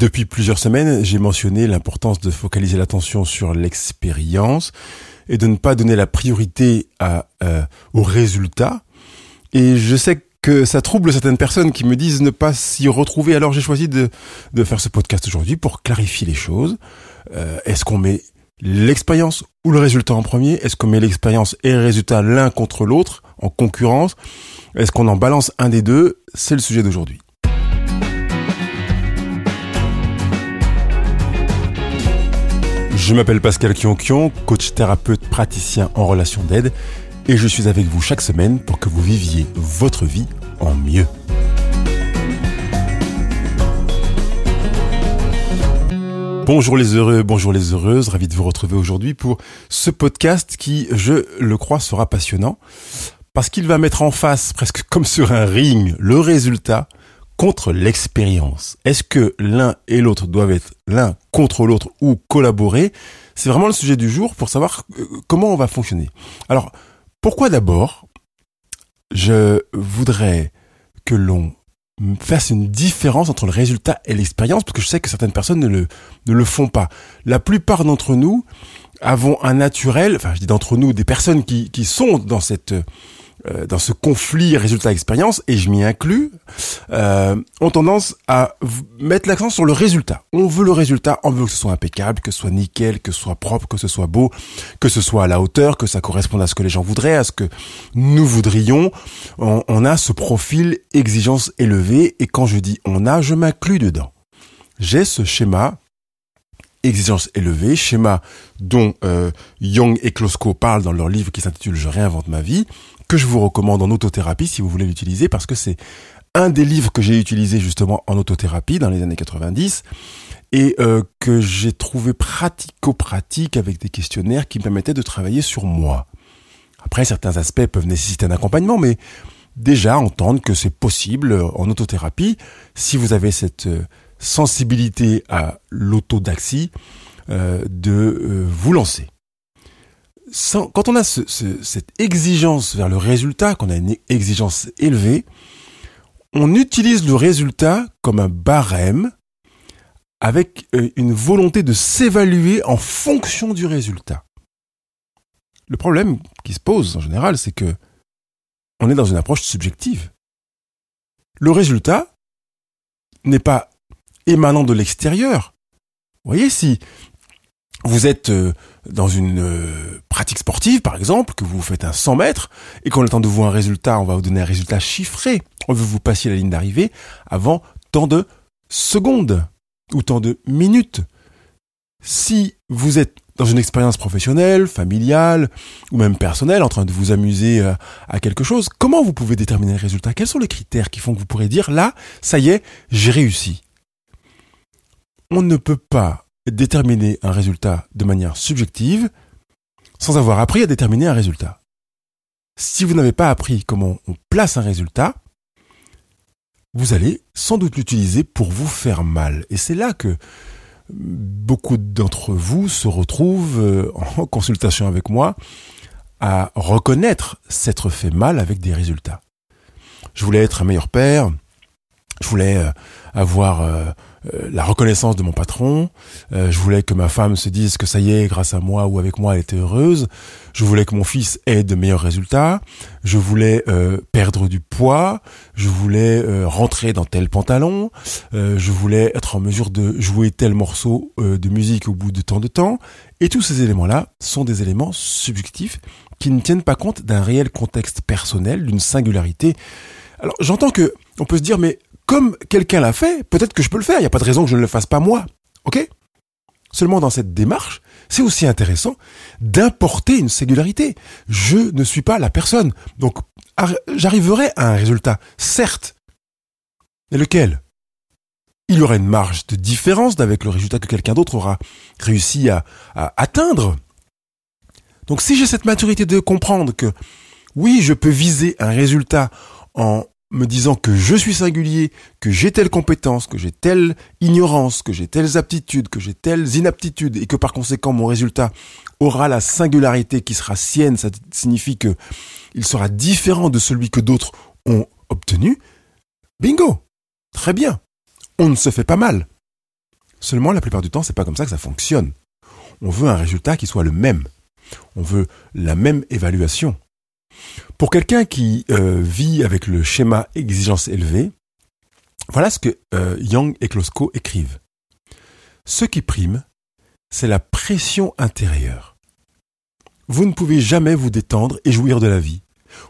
Depuis plusieurs semaines, j'ai mentionné l'importance de focaliser l'attention sur l'expérience et de ne pas donner la priorité à, euh, aux résultats. Et je sais que ça trouble certaines personnes qui me disent ne pas s'y retrouver. Alors j'ai choisi de, de faire ce podcast aujourd'hui pour clarifier les choses. Euh, Est-ce qu'on met l'expérience ou le résultat en premier? Est-ce qu'on met l'expérience et le résultat l'un contre l'autre en concurrence? Est-ce qu'on en balance un des deux? C'est le sujet d'aujourd'hui. Je m'appelle Pascal Kionkion, coach thérapeute praticien en relation d'aide et je suis avec vous chaque semaine pour que vous viviez votre vie en mieux. Bonjour les heureux, bonjour les heureuses, ravi de vous retrouver aujourd'hui pour ce podcast qui, je le crois, sera passionnant parce qu'il va mettre en face, presque comme sur un ring, le résultat contre l'expérience. Est-ce que l'un et l'autre doivent être l'un contre l'autre ou collaborer? C'est vraiment le sujet du jour pour savoir euh, comment on va fonctionner. Alors, pourquoi d'abord je voudrais que l'on fasse une différence entre le résultat et l'expérience, parce que je sais que certaines personnes ne le, ne le font pas. La plupart d'entre nous avons un naturel, enfin je dis d'entre nous, des personnes qui, qui sont dans cette euh, dans ce conflit résultat-expérience, et je m'y inclus, euh, ont tendance à mettre l'accent sur le résultat. On veut le résultat, on veut que ce soit impeccable, que ce soit nickel, que ce soit propre, que ce soit beau, que ce soit à la hauteur, que ça corresponde à ce que les gens voudraient, à ce que nous voudrions. On, a ce profil exigence élevée, et quand je dis on a, je m'inclus dedans. J'ai ce schéma exigence élevée, schéma dont euh, Young et Klosko parlent dans leur livre qui s'intitule Je réinvente ma vie, que je vous recommande en autothérapie si vous voulez l'utiliser, parce que c'est un des livres que j'ai utilisé justement en autothérapie dans les années 90 et euh, que j'ai trouvé pratico-pratique avec des questionnaires qui me permettaient de travailler sur moi. Après, certains aspects peuvent nécessiter un accompagnement, mais déjà entendre que c'est possible en autothérapie si vous avez cette euh, sensibilité à l'autodaxie euh, de euh, vous lancer quand on a cette exigence vers le résultat, qu'on a une exigence élevée, on utilise le résultat comme un barème avec euh, une volonté de s'évaluer en fonction du résultat. Le problème qui se pose en général, c'est que on est dans une approche subjective. Le résultat n'est pas émanant de l'extérieur. Vous voyez, si vous êtes euh, dans une euh, pratique sportive, par exemple, que vous faites un 100 mètres, et qu'on attend de vous un résultat, on va vous donner un résultat chiffré. On veut vous passer la ligne d'arrivée avant tant de secondes ou tant de minutes. Si vous êtes dans une expérience professionnelle, familiale ou même personnelle, en train de vous amuser euh, à quelque chose, comment vous pouvez déterminer le résultat? Quels sont les critères qui font que vous pourrez dire là, ça y est, j'ai réussi? On ne peut pas déterminer un résultat de manière subjective sans avoir appris à déterminer un résultat. Si vous n'avez pas appris comment on place un résultat, vous allez sans doute l'utiliser pour vous faire mal. Et c'est là que beaucoup d'entre vous se retrouvent euh, en consultation avec moi à reconnaître s'être fait mal avec des résultats. Je voulais être un meilleur père, je voulais euh, avoir euh, la reconnaissance de mon patron. Euh, je voulais que ma femme se dise que ça y est, grâce à moi ou avec moi, elle était heureuse. Je voulais que mon fils ait de meilleurs résultats. Je voulais euh, perdre du poids. Je voulais rentrer dans tel pantalon. je voulais être en mesure de jouer tel morceau de musique au bout de tant de temps. Et tous ces éléments-là sont des éléments subjectifs qui ne tiennent pas compte d'un réel contexte personnel, d'une singularité. Alors j'entends que on peut se dire mais comme quelqu'un l'a fait, peut-être que je peux le faire. Il n'y a pas de raison que je ne le fasse pas moi. OK? Seulement dans cette démarche, c'est aussi intéressant d'importer une singularité. Je ne suis pas la personne. Donc, j'arriverai à un résultat, certes. Mais lequel? Il y aura une marge de différence avec le résultat que quelqu'un d'autre aura réussi à, à atteindre. Donc, si j'ai cette maturité de comprendre que, oui, je peux viser un résultat en me disant que je suis singulier, que j'ai telle compétence, que j'ai telle ignorance, que j'ai telles aptitudes, que j'ai telles inaptitudes, et que par conséquent mon résultat aura la singularité qui sera sienne, ça signifie que il sera différent de celui que d'autres ont obtenu, bingo Très bien On ne se fait pas mal. Seulement, la plupart du temps, c'est pas comme ça que ça fonctionne. On veut un résultat qui soit le même. On veut la même évaluation. Pour quelqu'un qui euh, vit avec le schéma exigence élevée, voilà ce que euh, Young et Klosko écrivent. Ce qui prime, c'est la pression intérieure. Vous ne pouvez jamais vous détendre et jouir de la vie.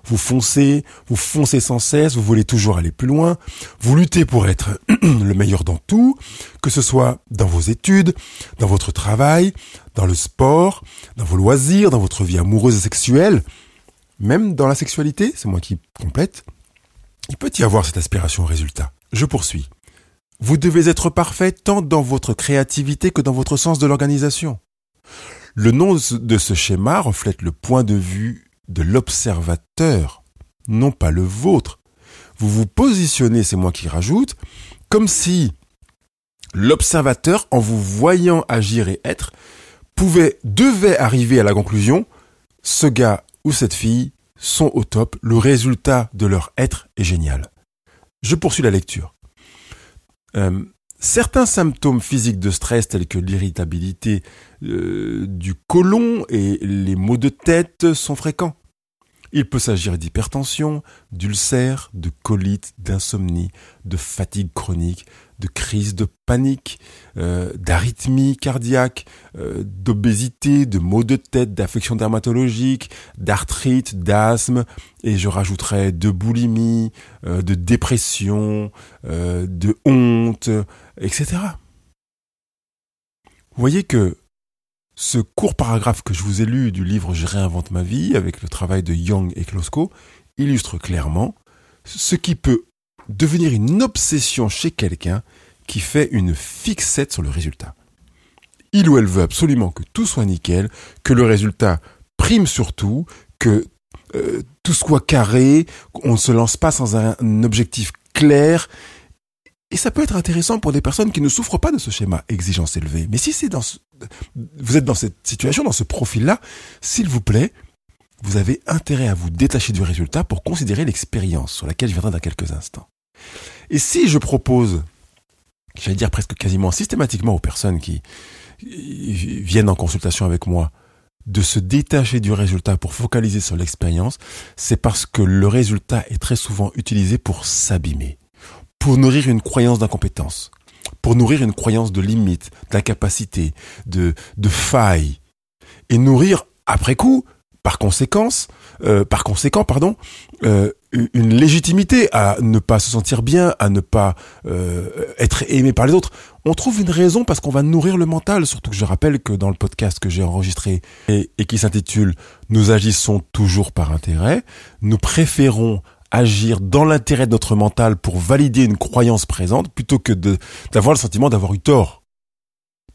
Vous foncez, vous foncez sans cesse, vous voulez toujours aller plus loin, vous luttez pour être le meilleur dans tout, que ce soit dans vos études, dans votre travail, dans le sport, dans vos loisirs, dans votre vie amoureuse et sexuelle, même dans la sexualité, c'est moi qui complète, il peut y avoir cette aspiration au résultat. Je poursuis. Vous devez être parfait tant dans votre créativité que dans votre sens de l'organisation. Le nom de ce schéma reflète le point de vue de l'observateur, non pas le vôtre. Vous vous positionnez, c'est moi qui rajoute, comme si l'observateur, en vous voyant agir et être, pouvait, devait arriver à la conclusion, ce gars ou cette fille sont au top, le résultat de leur être est génial. Je poursuis la lecture. Euh, certains symptômes physiques de stress tels que l'irritabilité euh, du côlon et les maux de tête sont fréquents. Il peut s'agir d'hypertension, d'ulcère, de colite, d'insomnie, de fatigue chronique, de crise de panique, euh, d'arythmie cardiaque, euh, d'obésité, de maux de tête, d'affections dermatologiques, d'arthrite, d'asthme, et je rajouterai de boulimie, euh, de dépression, de honte, etc. Vous voyez que ce court paragraphe que je vous ai lu du livre Je réinvente ma vie avec le travail de Young et Klosko illustre clairement ce qui peut devenir une obsession chez quelqu'un qui fait une fixette sur le résultat. Il ou elle veut absolument que tout soit nickel, que le résultat prime surtout, que euh, tout soit carré, qu'on ne se lance pas sans un objectif clair et ça peut être intéressant pour des personnes qui ne souffrent pas de ce schéma exigence élevée. Mais si c'est dans vous êtes dans cette situation, dans ce profil-là, s'il vous plaît, vous avez intérêt à vous détacher du résultat pour considérer l'expérience sur laquelle je viendrai dans quelques instants. Et si je propose, j'allais dire presque quasiment systématiquement aux personnes qui viennent en consultation avec moi, de se détacher du résultat pour focaliser sur l'expérience, c'est parce que le résultat est très souvent utilisé pour s'abîmer pour nourrir une croyance d'incompétence, pour nourrir une croyance de limite, d'incapacité, de, de faille, et nourrir après coup, par conséquence, euh, par conséquent, pardon, euh, une légitimité à ne pas se sentir bien, à ne pas euh, être aimé par les autres. On trouve une raison parce qu'on va nourrir le mental. Surtout que je rappelle que dans le podcast que j'ai enregistré et, et qui s'intitule Nous agissons toujours par intérêt, nous préférons agir dans l'intérêt de notre mental pour valider une croyance présente plutôt que d'avoir le sentiment d'avoir eu tort.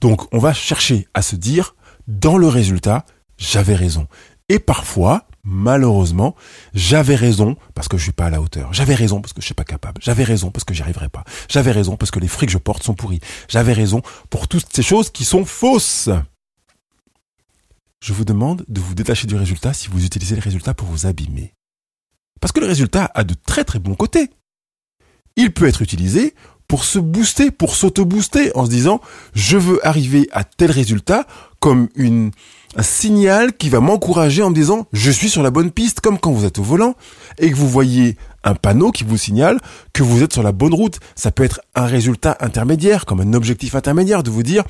Donc on va chercher à se dire, dans le résultat, j'avais raison. Et parfois, malheureusement, j'avais raison parce que je suis pas à la hauteur. J'avais raison parce que je suis pas capable. J'avais raison parce que j'y arriverai pas. J'avais raison parce que les fruits que je porte sont pourris. J'avais raison pour toutes ces choses qui sont fausses. Je vous demande de vous détacher du résultat si vous utilisez le résultat pour vous abîmer. Parce que le résultat a de très très bons côtés. Il peut être utilisé pour se booster, pour s'auto-booster en se disant je veux arriver à tel résultat comme une, un signal qui va m'encourager en me disant je suis sur la bonne piste comme quand vous êtes au volant et que vous voyez un panneau qui vous signale que vous êtes sur la bonne route. Ça peut être un résultat intermédiaire comme un objectif intermédiaire de vous dire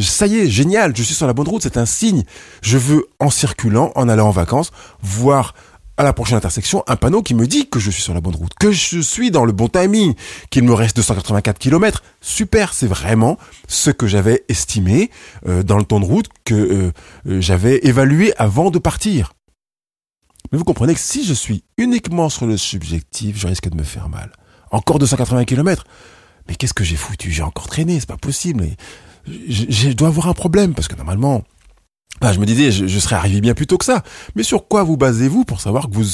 ça y est, génial, je suis sur la bonne route, c'est un signe. Je veux en circulant, en allant en vacances, voir à la prochaine intersection un panneau qui me dit que je suis sur la bonne route, que je suis dans le bon timing, qu'il me reste 284 km. Super, c'est vraiment ce que j'avais estimé euh, dans le temps de route que euh, euh, j'avais évalué avant de partir. Mais vous comprenez que si je suis uniquement sur le subjectif, je risque de me faire mal. Encore 280 km Mais qu'est-ce que j'ai foutu? J'ai encore traîné, c'est pas possible. Je, je dois avoir un problème parce que normalement, bah, je me disais, je, serais arrivé bien plus tôt que ça. Mais sur quoi vous basez-vous pour savoir que vous,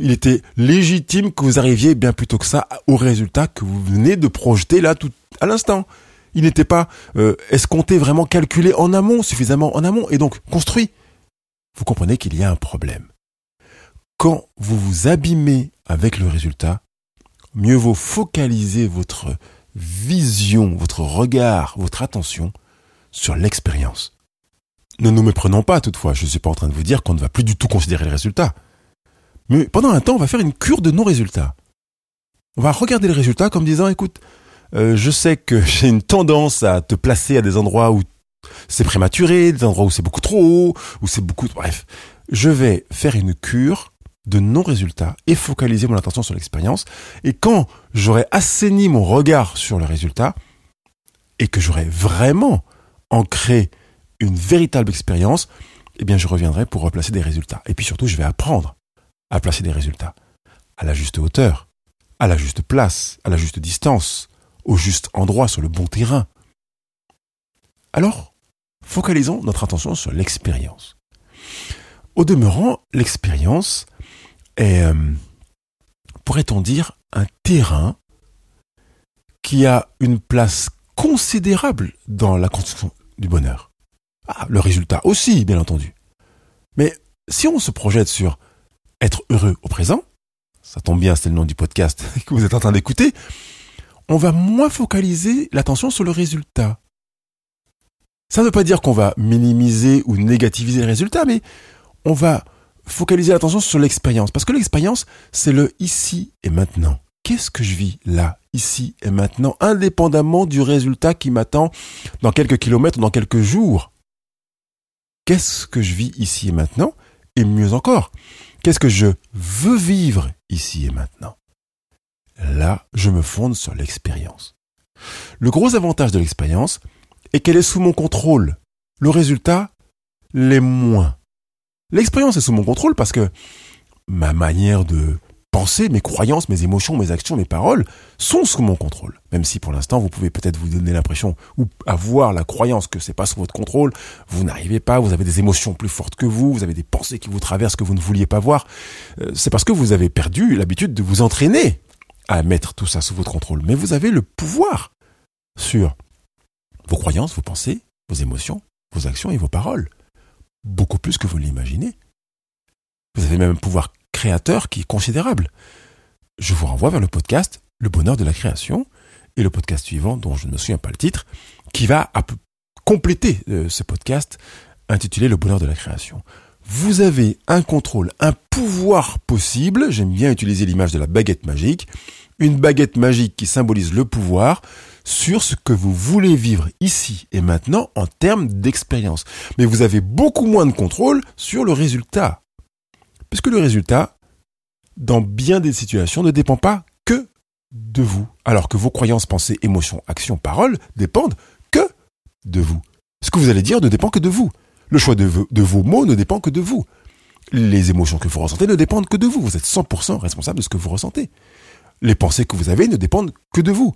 il était légitime que vous arriviez bien plus tôt que ça au résultat que vous venez de projeter là tout à l'instant? Il n'était pas euh, escompté, vraiment calculé en amont, suffisamment en amont, et donc construit. Vous comprenez qu'il y a un problème. Quand vous vous abîmez avec le résultat, mieux vaut focaliser votre vision, votre regard, votre attention sur l'expérience. Ne nous méprenons pas toutefois, je ne suis pas en train de vous dire qu'on ne va plus du tout considérer les résultats. Mais pendant un temps, on va faire une cure de non-résultats. On va regarder les résultats comme disant, écoute, euh, je sais que j'ai une tendance à te placer à des endroits où c'est prématuré, des endroits où c'est beaucoup trop haut, où c'est beaucoup... Bref, je vais faire une cure de non-résultats et focaliser mon attention sur l'expérience. Et quand j'aurai assaini mon regard sur le résultat et que j'aurai vraiment ancré une véritable expérience, eh bien, je reviendrai pour replacer des résultats. Et puis surtout, je vais apprendre à placer des résultats à la juste hauteur, à la juste place, à la juste distance, au juste endroit, sur le bon terrain. Alors, focalisons notre attention sur l'expérience. Au demeurant, l'expérience est, euh, pourrait-on dire, un terrain qui a une place considérable dans la construction du bonheur. Ah, le résultat aussi, bien entendu. Mais si on se projette sur être heureux au présent, ça tombe bien, c'est le nom du podcast que vous êtes en train d'écouter, on va moins focaliser l'attention sur le résultat. Ça ne veut pas dire qu'on va minimiser ou négativiser les résultats, mais on va focaliser l'attention sur l'expérience. Parce que l'expérience, c'est le ici et maintenant. Qu'est-ce que je vis là, ici et maintenant, indépendamment du résultat qui m'attend dans quelques kilomètres ou dans quelques jours? Qu'est-ce que je vis ici et maintenant Et mieux encore, qu'est-ce que je veux vivre ici et maintenant? Là, je me fonde sur l'expérience. Le gros avantage de l'expérience est qu'elle est sous mon contrôle. Le résultat l'est moins. L'expérience est sous mon contrôle parce que ma manière de penser, mes croyances, mes émotions, mes actions, mes paroles sont sous mon contrôle. Même si pour l'instant vous pouvez peut-être vous donner l'impression ou avoir la croyance que c'est pas sous votre contrôle, vous n'arrivez pas, vous avez des émotions plus fortes que vous, vous avez des pensées qui vous traversent que vous ne vouliez pas voir. Euh, c'est parce que vous avez perdu l'habitude de vous entraîner à mettre tout ça sous votre contrôle. Mais vous avez le pouvoir sur vos croyances, vos pensées, vos émotions, vos actions et vos paroles beaucoup plus que vous l'imaginez. Vous avez même un pouvoir créateur qui est considérable. Je vous renvoie vers le podcast Le bonheur de la création et le podcast suivant, dont je ne me souviens pas le titre, qui va compléter euh, ce podcast intitulé Le bonheur de la création. Vous avez un contrôle, un pouvoir possible, j'aime bien utiliser l'image de la baguette magique, une baguette magique qui symbolise le pouvoir, sur ce que vous voulez vivre ici et maintenant en termes d'expérience. Mais vous avez beaucoup moins de contrôle sur le résultat. Puisque le résultat, dans bien des situations, ne dépend pas que de vous. Alors que vos croyances, pensées, émotions, actions, paroles dépendent que de vous. Ce que vous allez dire ne dépend que de vous. Le choix de, vos mots ne dépend que de vous. Les émotions que vous ressentez ne dépendent que de vous. Vous êtes 100% responsable de ce que vous ressentez. Les pensées que vous avez ne dépendent que de vous.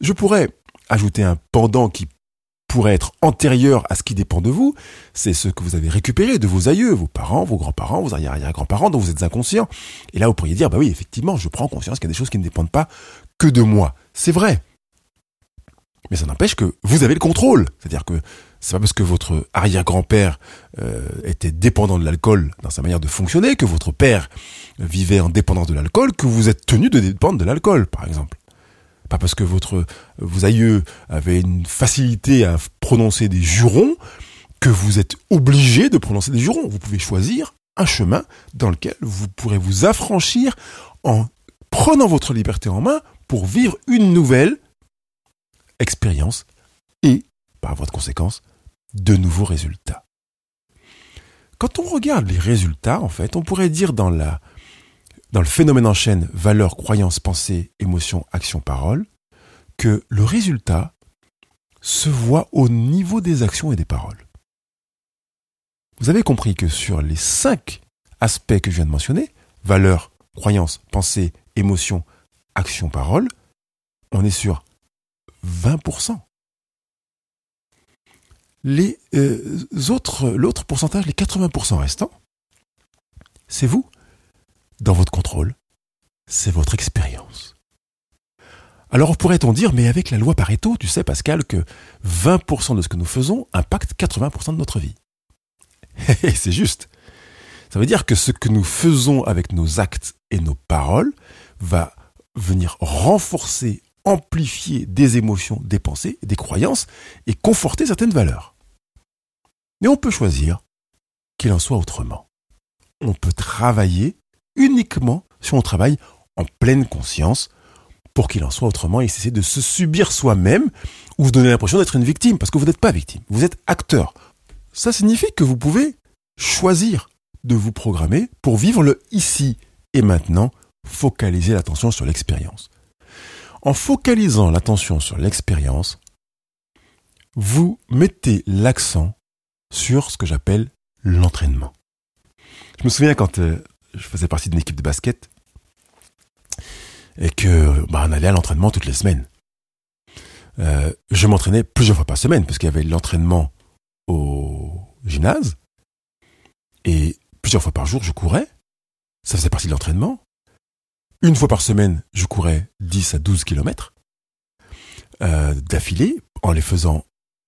Je pourrais ajouter un pendant qui pourrait être antérieur à ce qui dépend de vous, c'est ce que vous avez récupéré de vos aïeux, vos parents, vos grands-parents, vos arrière-grands-parents dont vous êtes inconscient. Et là, vous pourriez dire, bah oui, effectivement, je prends conscience qu'il y a des choses qui ne dépendent pas que de moi. C'est vrai. Mais ça n'empêche que vous avez le contrôle. C'est-à-dire que c'est pas parce que votre arrière-grand-père euh, était dépendant de l'alcool dans sa manière de fonctionner, que votre père vivait en dépendance de l'alcool, que vous êtes tenu de dépendre de l'alcool, par exemple pas parce que votre vos aïeux avaient une facilité à prononcer des jurons que vous êtes obligé de prononcer des jurons. Vous pouvez choisir un chemin dans lequel vous pourrez vous affranchir en prenant votre liberté en main pour vivre une nouvelle expérience et, par votre conséquence, de nouveaux résultats. Quand on regarde les résultats, en fait, on pourrait dire dans la dans le phénomène en chaîne valeurs, croyances, pensées, émotions, actions, paroles, que le résultat se voit au niveau des actions et des paroles. Vous avez compris que sur les cinq aspects que je viens de mentionner, valeurs, croyances, pensées, émotions, actions, paroles, on est sur 20%. Les euh, l'autre pourcentage, les 80% restants, c'est vous dans votre contrôle, c'est votre expérience. Alors pourrait-on dire, mais avec la loi Pareto, tu sais Pascal, que 20% de ce que nous faisons impacte 80% de notre vie. c'est juste. Ça veut dire que ce que nous faisons avec nos actes et nos paroles va venir renforcer amplifier des émotions, des pensées, des croyances et conforter certaines valeurs. Mais on peut choisir qu'il en soit autrement. On peut travailler uniquement si on travaille en pleine conscience pour qu'il en soit autrement et cesser de se subir soi-même ou vous donner l'impression d'être une victime parce que vous n'êtes pas victime, vous êtes acteur. Ça signifie que vous pouvez choisir de vous programmer pour vivre le ici et maintenant, focaliser l'attention sur l'expérience. En focalisant l'attention sur l'expérience, vous mettez l'accent sur ce que j'appelle l'entraînement. Je me souviens quand euh, je faisais partie d'une équipe de basket et que bah, allait à l'entraînement toutes les semaines. Euh, je m'entraînais plusieurs fois par semaine parce qu'il y avait l'entraînement au gymnase et plusieurs fois par jour je courais. Ça faisait partie de l'entraînement. Une fois par semaine, je courais 10 à 12 kilomètres euh, d'affilée en les faisant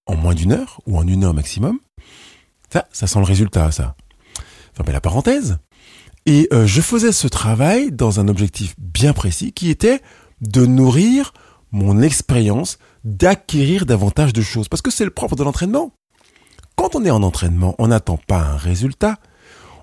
en moins d'une heure ou en une heure maximum. Ça, ça sent le résultat, ça. Fermez la parenthèse. Et euh, je faisais ce travail dans un objectif bien précis qui était de nourrir mon expérience, d'acquérir davantage de choses. Parce que c'est le propre de l'entraînement. Quand on est en entraînement, on n'attend pas un résultat.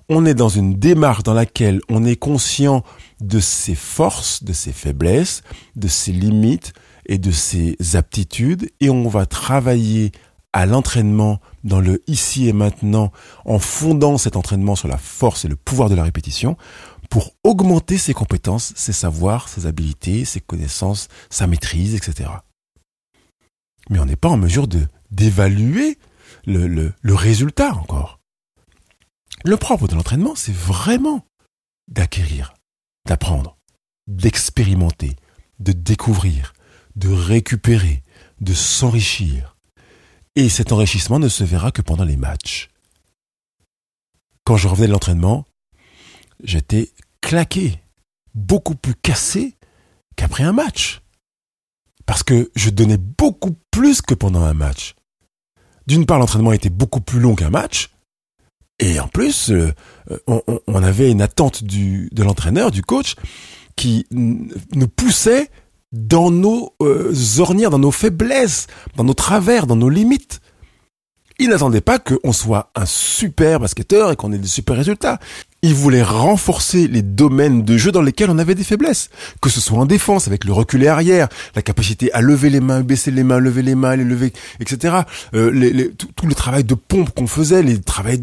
On est dans une démarche dans laquelle on est conscient de ses forces, de ses faiblesses, de ses limites et de ses aptitudes et on va travailler à l'entraînement dans le ici et maintenant en fondant cet entraînement sur la force et le pouvoir de la répétition pour augmenter ses compétences, ses savoirs, ses habilités, ses connaissances, sa maîtrise, etc. Mais on n'est pas en mesure de d'évaluer le, le, le résultat encore. Le propre de l'entraînement, c'est vraiment d'acquérir, d'apprendre, d'expérimenter, de découvrir, de récupérer, de s'enrichir, et cet enrichissement ne se verra que pendant les matchs. Quand je revenais de l'entraînement, j'étais claqué, beaucoup plus cassé qu'après un match. Parce que je donnais beaucoup plus que pendant un match. D'une part, l'entraînement était beaucoup plus long qu'un match. Et en plus, euh, on, avait une attente de l'entraîneur, du coach, qui nous poussait dans nos euh, ornières, dans nos faiblesses, dans nos travers, dans nos limites. Il n'attendait pas qu'on soit un super basketteur et qu'on ait des super résultats. Il voulait renforcer les domaines de jeu dans lesquels on avait des faiblesses. Que ce soit en défense, avec le reculé arrière, la capacité à lever les mains, baisser les mains, lever les mains, les lever, etc. Euh, les, tout, le travail de pompe qu'on faisait, les travail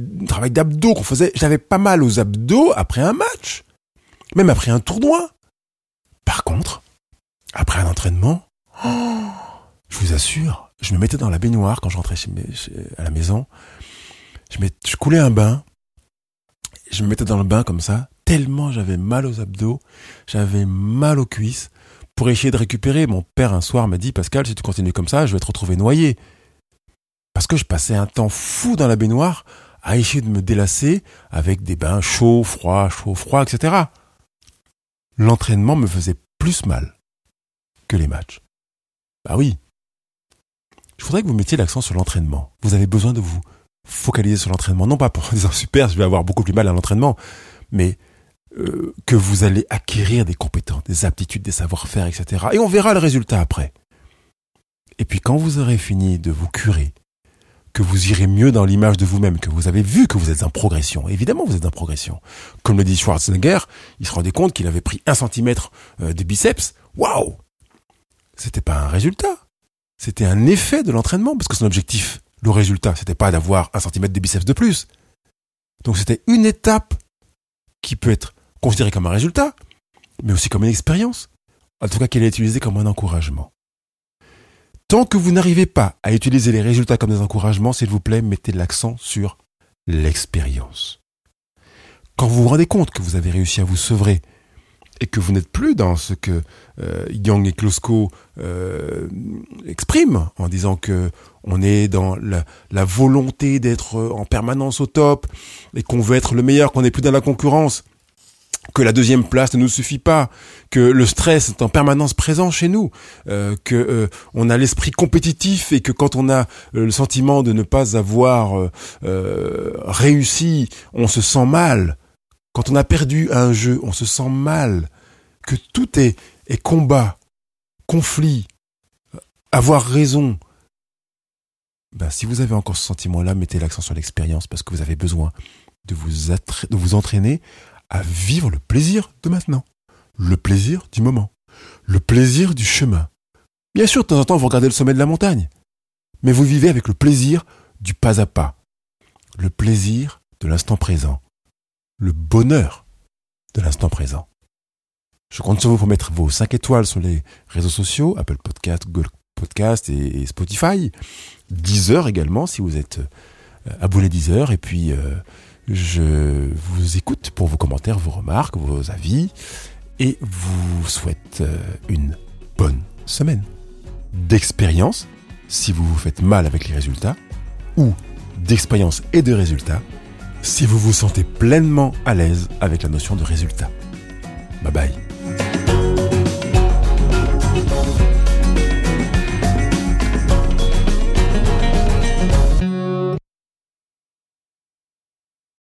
d'abdos qu'on faisait. J'avais pas mal aux abdos après un match. Même après un tournoi. Par contre, après un entraînement, je vous assure, je me mettais dans la baignoire quand je rentrais à la maison. Je, je coulais un bain. Je me mettais dans le bain comme ça, tellement j'avais mal aux abdos, j'avais mal aux cuisses. Pour essayer de récupérer, mon père un soir m'a dit Pascal, si tu continues comme ça, je vais te retrouver noyé. Parce que je passais un temps fou dans la baignoire à essayer de me délasser avec des bains chauds, froids, chauds, froids, etc. L'entraînement me faisait plus mal que les matchs. Bah oui. Je voudrais que vous mettiez l'accent sur l'entraînement. Vous avez besoin de vous focaliser sur l'entraînement. Non pas pour dire super, je vais avoir beaucoup plus mal à l'entraînement, mais euh, que vous allez acquérir des compétences, des aptitudes, des savoir-faire, etc. Et on verra le résultat après. Et puis quand vous aurez fini de vous curer, que vous irez mieux dans l'image de vous-même, que vous avez vu que vous êtes en progression. Évidemment, vous êtes en progression. Comme le dit Schwarzenegger, il se rendait compte qu'il avait pris un centimètre euh, de biceps. Waouh c'était pas un résultat. C'était un effet de l'entraînement, parce que son objectif, le résultat, c'était pas d'avoir un centimètre de biceps de plus. Donc c'était une étape qui peut être considérée comme un résultat, mais aussi comme une expérience. En tout cas, qu'elle est utilisée comme un encouragement. Tant que vous n'arrivez pas à utiliser les résultats comme des encouragements, s'il vous plaît, mettez l'accent sur l'expérience. Quand vous vous rendez compte que vous avez réussi à vous sevrer et que vous n'êtes plus dans ce que euh, Young et Klosko euh, expriment en disant que on est dans la, volonté d'être en permanence au top et qu'on veut être le meilleur, qu'on n'est plus dans la concurrence, que la deuxième place ne nous suffit pas, que le stress est en permanence présent chez nous, euh, que euh, on a l'esprit compétitif et que quand on a le sentiment de ne pas avoir réussi, on se sent mal quand on a perdu un jeu, on se sent mal, que tout est, est combat, conflit, avoir raison. Ben, si vous avez encore ce sentiment-là, mettez l'accent sur l'expérience parce que vous avez besoin de vous, de vous entraîner à vivre le plaisir de maintenant, le plaisir du moment, le plaisir du chemin. Bien sûr, de temps en temps, vous regardez le sommet de la montagne, mais vous vivez avec le plaisir du pas à pas, le plaisir de l'instant présent, le bonheur de l'instant présent. Je compte sur vous pour mettre vos 5 étoiles sur les réseaux sociaux, Apple Podcast, Google Podcast et, Spotify. Deezer également, si vous êtes euh, abonné Deezer. Et puis, euh, je vous écoute pour vos commentaires, vos remarques, vos avis. Et vous souhaite euh, une bonne semaine d'expérience, si vous vous faites mal avec les résultats, ou d'expérience et de résultats, si vous vous sentez pleinement à l'aise avec la notion de résultat. Bye bye.